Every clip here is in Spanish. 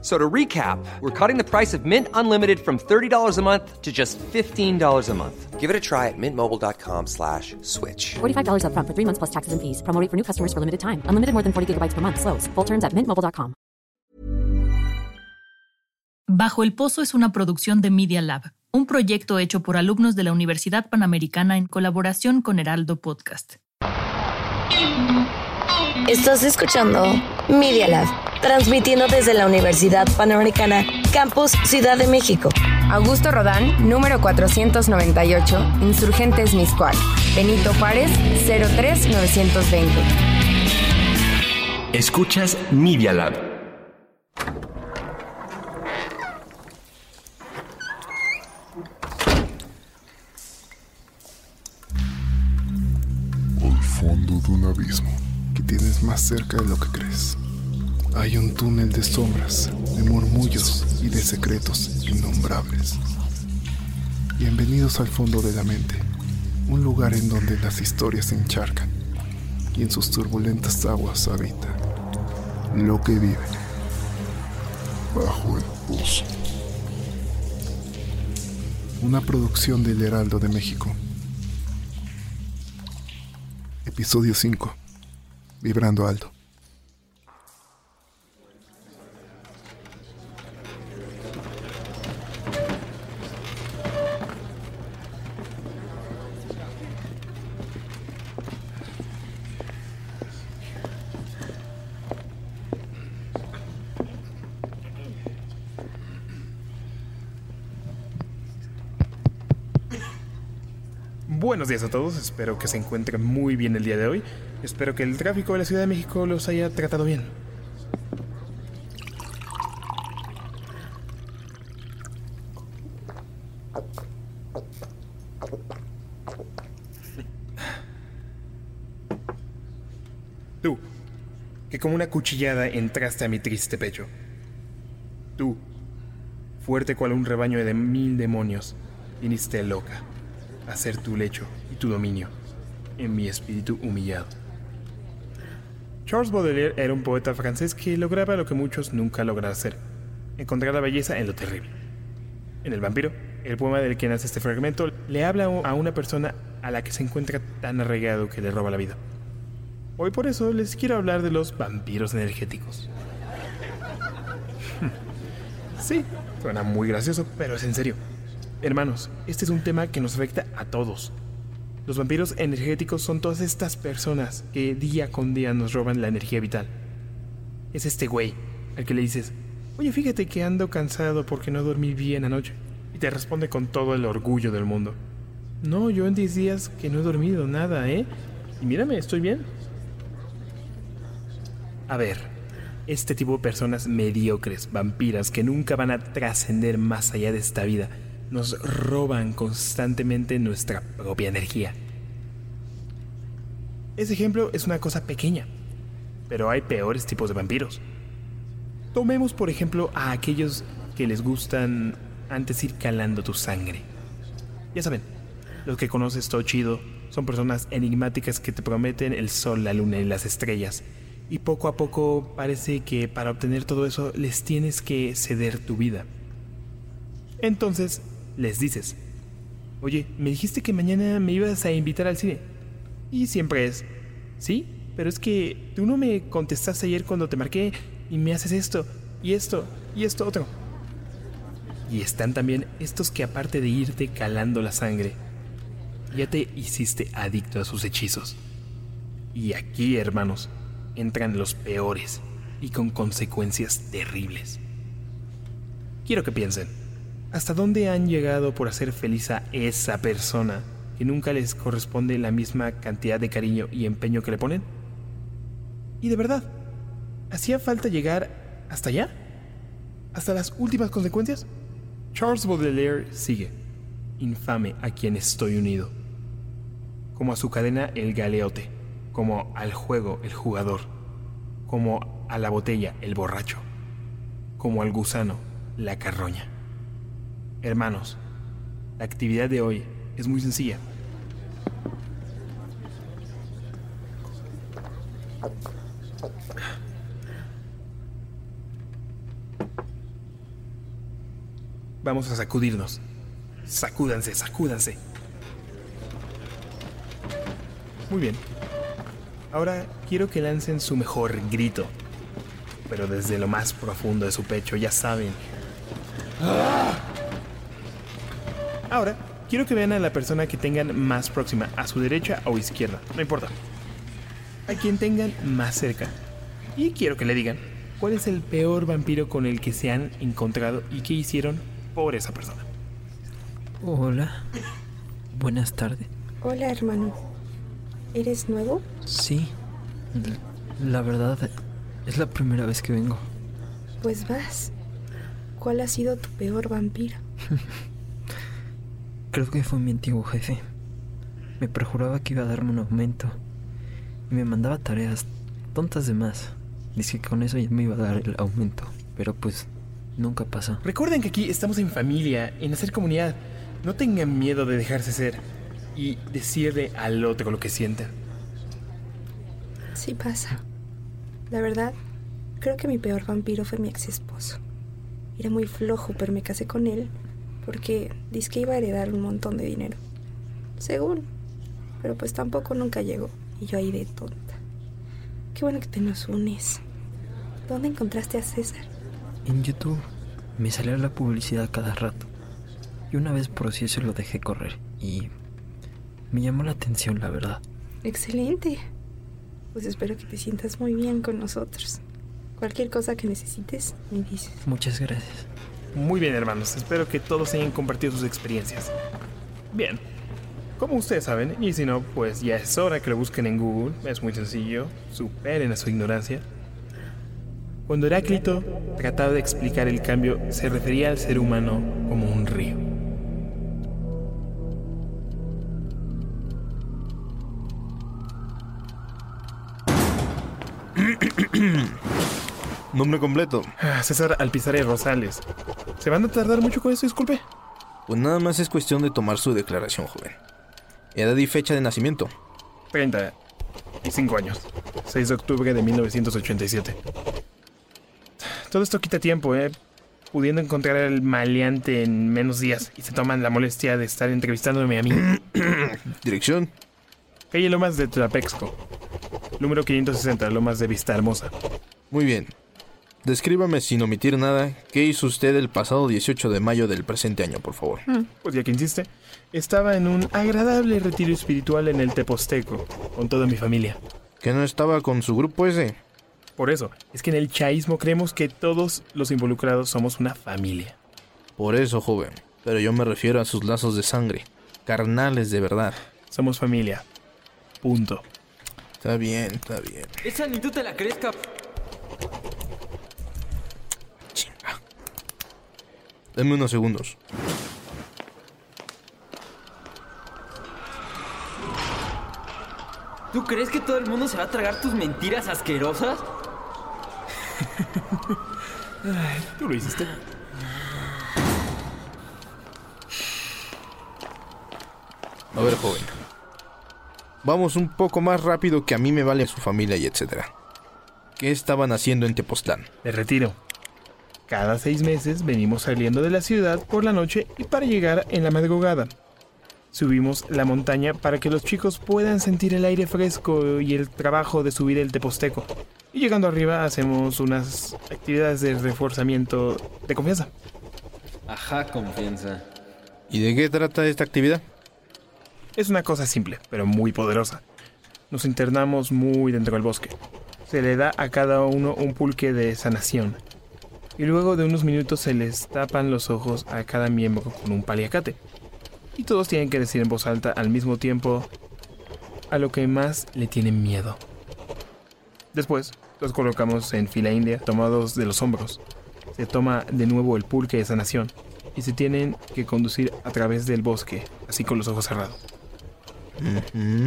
So to recap, we're cutting the price of Mint Unlimited from $30 a month to just $15 a month. Give it a try at mintmobile.com slash switch. $45 upfront for three months plus taxes and fees. Promo rate for new customers for limited time. Unlimited more than 40 gigabytes per month. Slows. Full terms at mintmobile.com. Bajo el Pozo es una producción de Media Lab, un proyecto hecho por alumnos de la Universidad Panamericana en colaboración con Heraldo Podcast. Estás escuchando Media Lab, transmitiendo desde la Universidad Panamericana, Campus Ciudad de México. Augusto Rodán, número 498, Insurgentes Miscual. Benito Juárez, 03920. Escuchas Media Lab. Al fondo de un abismo que tienes más cerca de lo que crees. Hay un túnel de sombras, de murmullos y de secretos innombrables. Bienvenidos al fondo de la mente, un lugar en donde las historias se encharcan y en sus turbulentas aguas habita lo que vive bajo el pozo. Una producción del Heraldo de México. Episodio 5. Vibrando alto. Buenos días a todos, espero que se encuentren muy bien el día de hoy. Espero que el tráfico de la Ciudad de México los haya tratado bien. Tú, que como una cuchillada entraste a mi triste pecho. Tú, fuerte cual un rebaño de mil demonios, viniste loca a ser tu lecho y tu dominio en mi espíritu humillado. Charles Baudelaire era un poeta francés que lograba lo que muchos nunca logran hacer, encontrar la belleza en lo terrible. En El vampiro, el poema del que nace este fragmento le habla a una persona a la que se encuentra tan arraigado que le roba la vida. Hoy por eso les quiero hablar de los vampiros energéticos. sí, suena muy gracioso, pero es en serio. Hermanos, este es un tema que nos afecta a todos. Los vampiros energéticos son todas estas personas que día con día nos roban la energía vital. Es este güey al que le dices, oye, fíjate que ando cansado porque no dormí bien anoche. Y te responde con todo el orgullo del mundo. No, yo en 10 días que no he dormido nada, ¿eh? Y mírame, estoy bien. A ver, este tipo de personas mediocres, vampiras, que nunca van a trascender más allá de esta vida, nos roban constantemente nuestra propia energía. Ese ejemplo es una cosa pequeña, pero hay peores tipos de vampiros. Tomemos por ejemplo a aquellos que les gustan antes ir calando tu sangre. Ya saben, los que conoces todo chido son personas enigmáticas que te prometen el sol, la luna y las estrellas. Y poco a poco parece que para obtener todo eso les tienes que ceder tu vida. Entonces les dices, oye, me dijiste que mañana me ibas a invitar al cine. Y siempre es, sí, pero es que tú no me contestaste ayer cuando te marqué y me haces esto, y esto, y esto otro. Y están también estos que aparte de irte calando la sangre, ya te hiciste adicto a sus hechizos. Y aquí, hermanos, entran los peores y con consecuencias terribles. Quiero que piensen. ¿Hasta dónde han llegado por hacer feliz a esa persona que nunca les corresponde la misma cantidad de cariño y empeño que le ponen? Y de verdad, ¿hacía falta llegar hasta allá? ¿Hasta las últimas consecuencias? Charles Baudelaire sigue, infame a quien estoy unido, como a su cadena el galeote, como al juego el jugador, como a la botella, el borracho, como al gusano, la carroña. Hermanos, la actividad de hoy es muy sencilla. Vamos a sacudirnos. Sacúdanse, sacúdanse. Muy bien. Ahora quiero que lancen su mejor grito. Pero desde lo más profundo de su pecho, ya saben. Ahora, quiero que vean a la persona que tengan más próxima, a su derecha o izquierda, no importa. A quien tengan más cerca. Y quiero que le digan cuál es el peor vampiro con el que se han encontrado y qué hicieron por esa persona. Hola. Buenas tardes. Hola, hermano. ¿Eres nuevo? Sí. La verdad, es la primera vez que vengo. Pues vas. ¿Cuál ha sido tu peor vampiro? Creo que fue mi antiguo jefe. Me perjuraba que iba a darme un aumento. Y me mandaba tareas tontas de más. Dice que con eso ya me iba a dar el aumento. Pero pues nunca pasó. Recuerden que aquí estamos en familia, en hacer comunidad. No tengan miedo de dejarse ser y decirle al otro lo que sienten. Sí pasa. La verdad, creo que mi peor vampiro fue mi ex esposo. Era muy flojo, pero me casé con él porque dice que iba a heredar un montón de dinero. Según. Pero pues tampoco nunca llegó. Y yo ahí de tonta. Qué bueno que te nos unes. ¿Dónde encontraste a César? En YouTube me salió la publicidad cada rato. Y una vez por si eso lo dejé correr. Y me llamó la atención, la verdad. Excelente. Pues espero que te sientas muy bien con nosotros. Cualquier cosa que necesites, me dices. Muchas gracias. Muy bien, hermanos. Espero que todos hayan compartido sus experiencias. Bien. Como ustedes saben, y si no, pues ya es hora que lo busquen en Google. Es muy sencillo. Superen a su ignorancia. Cuando Heráclito trataba de explicar el cambio, se refería al ser humano como un río. Nombre completo. Ah, César Alpizare Rosales. ¿Se van a tardar mucho con eso, disculpe? Pues nada más es cuestión de tomar su declaración, joven. Edad y fecha de nacimiento. 35 años. 6 de octubre de 1987. Todo esto quita tiempo, ¿eh? Pudiendo encontrar al maleante en menos días y se toman la molestia de estar entrevistándome a mí. Dirección. Calle Lomas de Tlapexco. Número 560, Lomas de Vista Hermosa. Muy bien. Descríbame sin omitir nada qué hizo usted el pasado 18 de mayo del presente año, por favor. Pues ya que insiste, estaba en un agradable retiro espiritual en el Teposteco, con toda mi familia. ¿Que no estaba con su grupo ese? Por eso, es que en el chaísmo creemos que todos los involucrados somos una familia. Por eso, joven. Pero yo me refiero a sus lazos de sangre. Carnales de verdad. Somos familia. Punto. Está bien, está bien. Esa ni tú te la crees, cap. Dame unos segundos. ¿Tú crees que todo el mundo se va a tragar tus mentiras asquerosas? Tú lo hiciste. A ver, joven. Vamos un poco más rápido que a mí me vale su familia y etcétera. ¿Qué estaban haciendo en Tepoztlán? De retiro. Cada seis meses venimos saliendo de la ciudad por la noche y para llegar en la madrugada. Subimos la montaña para que los chicos puedan sentir el aire fresco y el trabajo de subir el teposteco. Y llegando arriba hacemos unas actividades de reforzamiento de confianza. Ajá, confianza. ¿Y de qué trata esta actividad? Es una cosa simple, pero muy poderosa. Nos internamos muy dentro del bosque. Se le da a cada uno un pulque de sanación. Y luego de unos minutos se les tapan los ojos a cada miembro con un paliacate. Y todos tienen que decir en voz alta al mismo tiempo a lo que más le tienen miedo. Después, los colocamos en fila india, tomados de los hombros. Se toma de nuevo el pulque de sanación y se tienen que conducir a través del bosque, así con los ojos cerrados.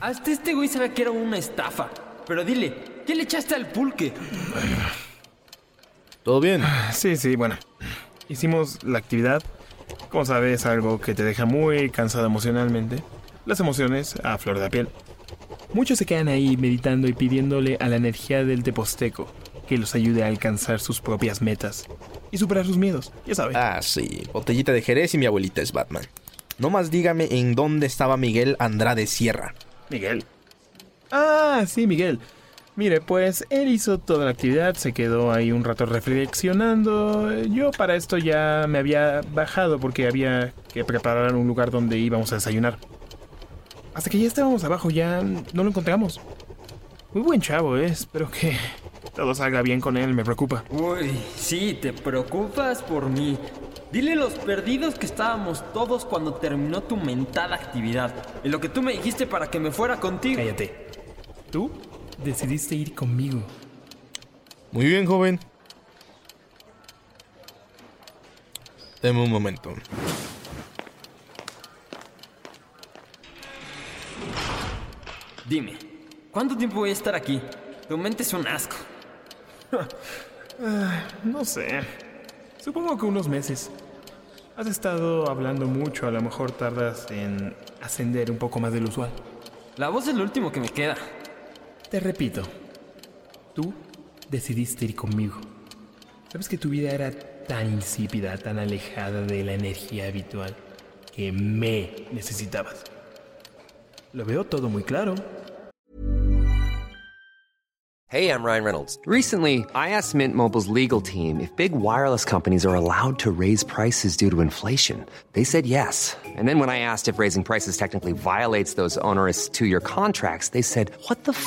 Hasta este güey sabía que era una estafa. Pero dile, ¿Qué le echaste al pulque? ¿Todo bien? Sí, sí, bueno. Hicimos la actividad. Como sabes, algo que te deja muy cansado emocionalmente. Las emociones a flor de la piel. Muchos se quedan ahí meditando y pidiéndole a la energía del teposteco que los ayude a alcanzar sus propias metas y superar sus miedos, ya sabes. Ah, sí. Botellita de Jerez y mi abuelita es Batman. No más dígame en dónde estaba Miguel Andrade Sierra. Miguel. Ah, sí, Miguel. Mire, pues él hizo toda la actividad, se quedó ahí un rato reflexionando. Yo para esto ya me había bajado porque había que preparar un lugar donde íbamos a desayunar. Hasta que ya estábamos abajo, ya no lo encontramos. Muy buen chavo, ¿eh? Espero que todo salga bien con él, me preocupa. Uy, sí, te preocupas por mí. Dile a los perdidos que estábamos todos cuando terminó tu mentada actividad. Y lo que tú me dijiste para que me fuera contigo. Cállate. Tú decidiste ir conmigo. Muy bien, joven. Deme un momento. Dime, ¿cuánto tiempo voy a estar aquí? Tu mente es un asco. Ah, no sé. Supongo que unos meses. Has estado hablando mucho, a lo mejor tardas en ascender un poco más del usual. La voz es lo último que me queda. Te repito, tú decidiste ir conmigo. Sabes que tu vida era tan insípida, tan alejada de la energía habitual, que me necesitabas. Lo veo todo muy claro. Hey, I'm Ryan Reynolds. Recently, I asked Mint Mobile's legal team if big wireless companies are allowed to raise prices due to inflation. They said yes. And then when I asked if raising prices technically violates those onerous two year contracts, they said, What the f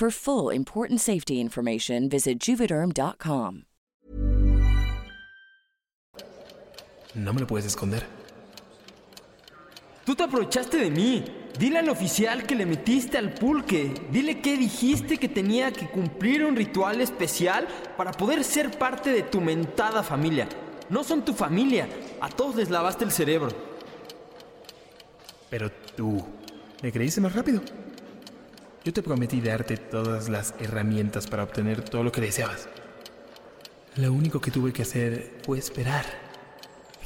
For full important safety information, visit juvederm.com. No me lo puedes esconder. Tú te aprovechaste de mí. Dile al oficial que le metiste al pulque. Dile que dijiste que tenía que cumplir un ritual especial para poder ser parte de tu mentada familia. No son tu familia. A todos les lavaste el cerebro. Pero tú me creíste más rápido. Yo te prometí darte todas las herramientas para obtener todo lo que deseabas. Lo único que tuve que hacer fue esperar.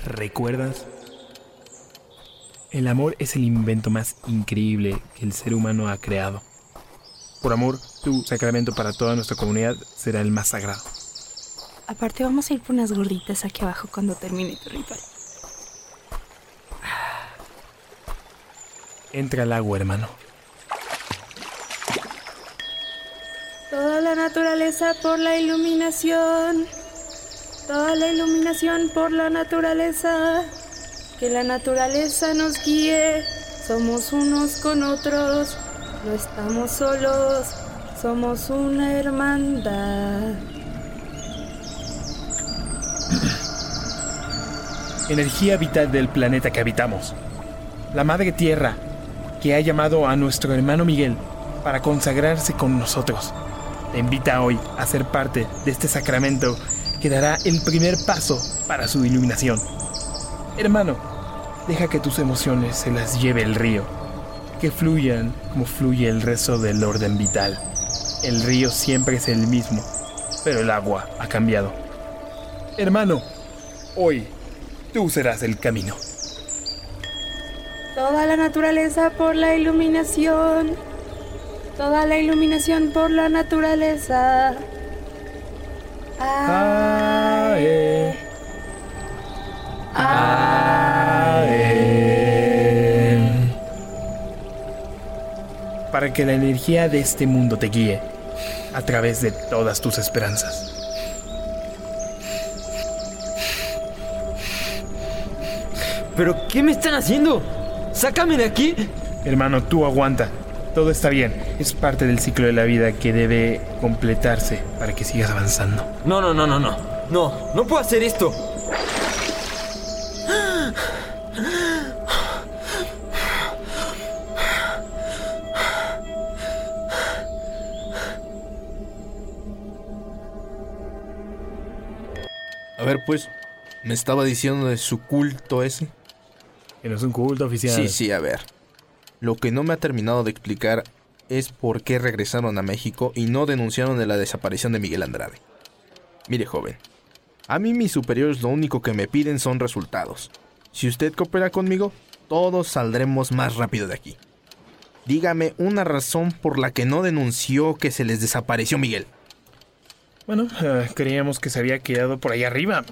¿Recuerdas? El amor es el invento más increíble que el ser humano ha creado. Por amor, tu sacramento para toda nuestra comunidad será el más sagrado. Aparte vamos a ir por unas gorditas aquí abajo cuando termine tu ritual. Entra al agua, hermano. Naturaleza por la iluminación. Toda la iluminación por la naturaleza. Que la naturaleza nos guíe. Somos unos con otros. No estamos solos. Somos una hermandad. Energía vital del planeta que habitamos. La Madre Tierra, que ha llamado a nuestro hermano Miguel para consagrarse con nosotros. Te invita hoy a ser parte de este sacramento que dará el primer paso para su iluminación. Hermano, Deja que tus emociones se las lleve el río, que fluyan como fluye el resto del orden vital. El río siempre es el mismo, pero el agua ha cambiado. Hermano, hoy tú serás el camino. Toda la naturaleza por la iluminación. Toda la iluminación por la naturaleza. Ae. Ae. Para que la energía de este mundo te guíe a través de todas tus esperanzas. ¿Pero qué me están haciendo? ¡Sácame de aquí! Hermano, tú aguanta. Todo está bien. Es parte del ciclo de la vida que debe completarse para que sigas avanzando. No, no, no, no, no. No, no puedo hacer esto. A ver, pues, me estaba diciendo de su culto ese. Que no es un culto oficial. Sí, sí, a ver. Lo que no me ha terminado de explicar es por qué regresaron a México y no denunciaron de la desaparición de Miguel Andrade. Mire, joven, a mí mis superiores lo único que me piden son resultados. Si usted coopera conmigo, todos saldremos más rápido de aquí. Dígame una razón por la que no denunció que se les desapareció Miguel. Bueno, eh, creíamos que se había quedado por ahí arriba.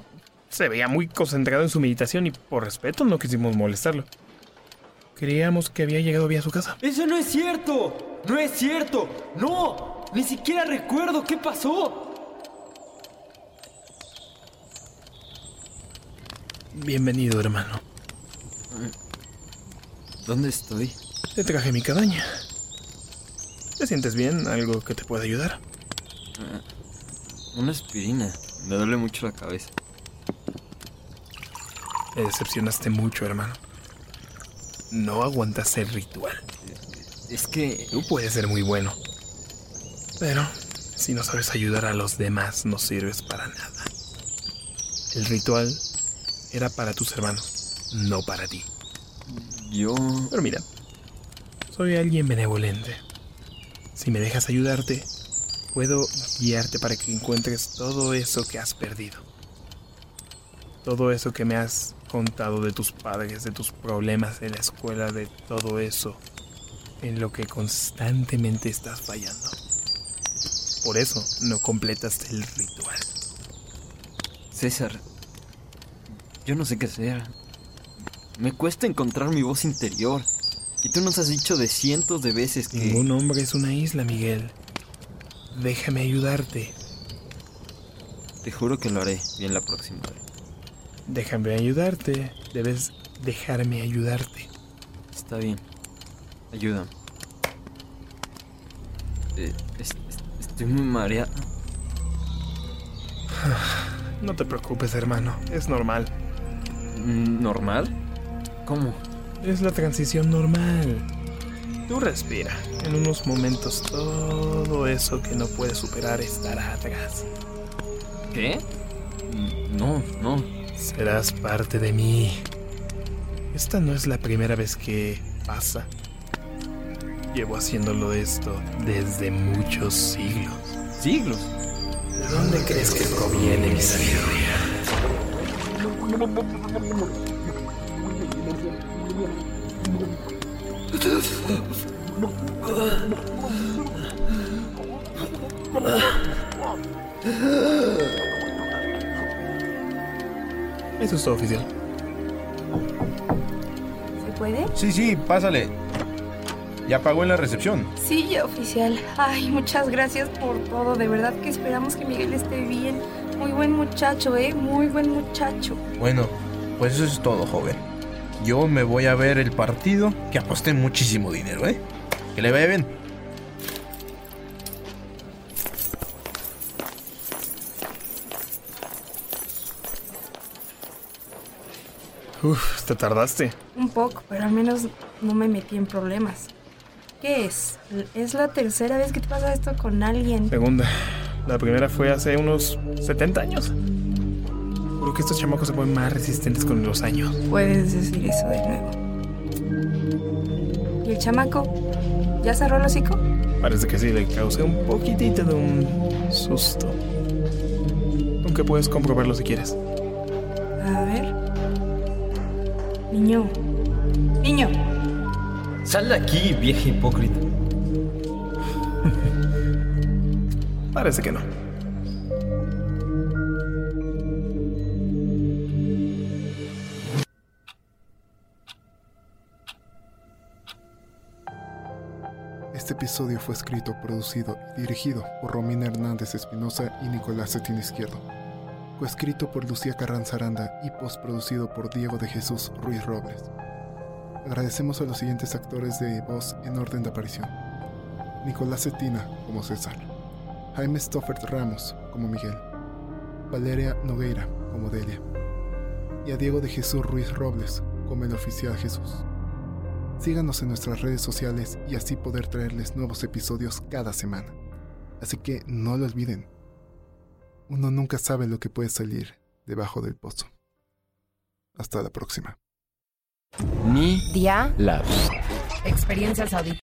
Se veía muy concentrado en su meditación y por respeto no quisimos molestarlo. Creíamos que había llegado bien a su casa. ¡Eso no es cierto! ¡No es cierto! ¡No! Ni siquiera recuerdo qué pasó. Bienvenido, hermano. ¿Dónde estoy? Te traje mi cabaña. ¿Te sientes bien? ¿Algo que te pueda ayudar? Una aspirina. Me duele mucho la cabeza. Me decepcionaste mucho, hermano. No aguantas el ritual. Es que... Tú puedes ser muy bueno. Pero si no sabes ayudar a los demás, no sirves para nada. El ritual era para tus hermanos, no para ti. Yo... Pero mira, soy alguien benevolente. Si me dejas ayudarte, puedo guiarte para que encuentres todo eso que has perdido. Todo eso que me has contado de tus padres, de tus problemas en la escuela, de todo eso en lo que constantemente estás fallando. Por eso no completas el ritual. César, yo no sé qué hacer. Me cuesta encontrar mi voz interior. Y tú nos has dicho de cientos de veces que... Ningún hombre es una isla, Miguel. Déjame ayudarte. Te juro que lo haré bien la próxima vez. Déjame ayudarte. Debes dejarme ayudarte. Está bien. Ayúdame. Eh, es- es- estoy muy mareado. No te preocupes, hermano. Es normal. ¿Normal? ¿Cómo? Es la transición normal. Tú respira. En unos momentos todo eso que no puedes superar estará atrás. ¿Qué? No, no. Serás parte de mí. Esta no es la primera vez que pasa. Llevo haciéndolo esto desde muchos siglos. ¿Siglos? ¿De dónde crees que proviene mi sabiduría? Eso es todo oficial. ¿Se puede? Sí, sí, pásale. Ya pagó en la recepción. Sí, ya oficial. Ay, muchas gracias por todo. De verdad que esperamos que Miguel esté bien. Muy buen muchacho, ¿eh? Muy buen muchacho. Bueno, pues eso es todo, joven. Yo me voy a ver el partido, que aposté muchísimo dinero, ¿eh? Que le vaya bien. Uf, te tardaste. Un poco, pero al menos no me metí en problemas. ¿Qué es? ¿Es la tercera vez que te pasa esto con alguien? Segunda. La primera fue hace unos 70 años. Seguro que estos chamacos se ponen más resistentes con los años. Puedes decir eso de nuevo. ¿Y el chamaco? ¿Ya cerró el hocico? Parece que sí, le causé un poquitito de un susto. Aunque puedes comprobarlo si quieres. A ver. Niño. Niño. Sal de aquí, vieja hipócrita. Parece que no. Este episodio fue escrito, producido y dirigido por Romina Hernández Espinosa y Nicolás Cetín Izquierdo. Escrito por Lucía Carranza Aranda y postproducido por Diego de Jesús Ruiz Robles. Agradecemos a los siguientes actores de voz en orden de aparición. Nicolás Cetina como César, Jaime Stoffert Ramos como Miguel, Valeria Nogueira como Delia y a Diego de Jesús Ruiz Robles como el oficial Jesús. Síganos en nuestras redes sociales y así poder traerles nuevos episodios cada semana. Así que no lo olviden. Uno nunca sabe lo que puede salir debajo del pozo. Hasta la próxima. Media Dia. Lab. Experiencias auditivas.